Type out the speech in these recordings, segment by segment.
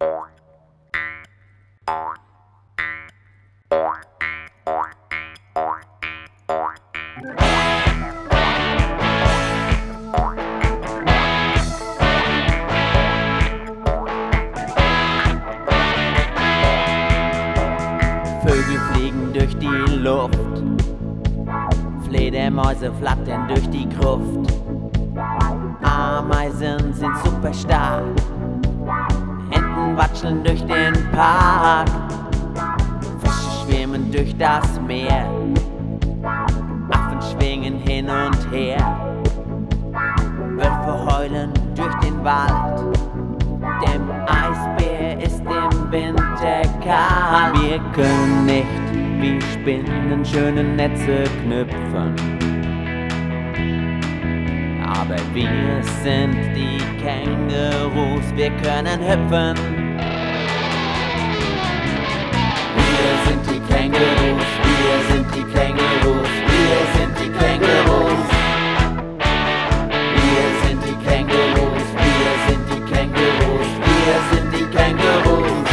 Vögel fliegen durch die Luft, Fledermäuse flattern durch die Gruft. Ameisen sind super stark, Watscheln durch den Park, Fische schwimmen durch das Meer, Affen schwingen hin und her, Wölfe heulen durch den Wald, dem Eisbär ist im Winter kalt. Wir können nicht wie Spinnen schöne Netze knüpfen. Aber wir sind die Kängurus, wir können hüpfen. Die Kängurus, wir sind die Kängurus. Wir sind die Kängurus, wir sind die Kängurus, wir sind die Kängurus.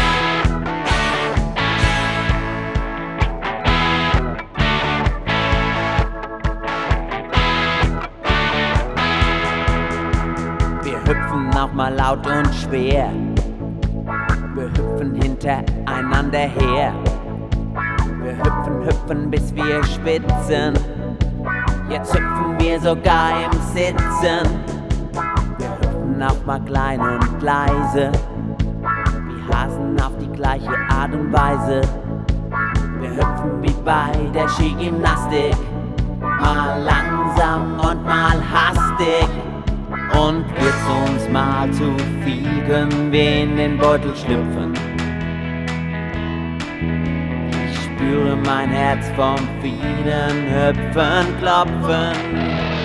Wir hüpfen auch mal laut und schwer. Wir hüpfen hintereinander her. Wir hüpfen, hüpfen, bis wir schwitzen. Jetzt hüpfen wir sogar im Sitzen. Wir hüpfen auch mal klein und leise. Wie Hasen auf die gleiche Art und Weise. Wir hüpfen wie bei der Skigymnastik. Mal langsam und mal hastig. Und wird's uns mal zu viel, können wir in den Beutel schlüpfen. Spüre mein Herz vom vielen Hüpfen klopfen.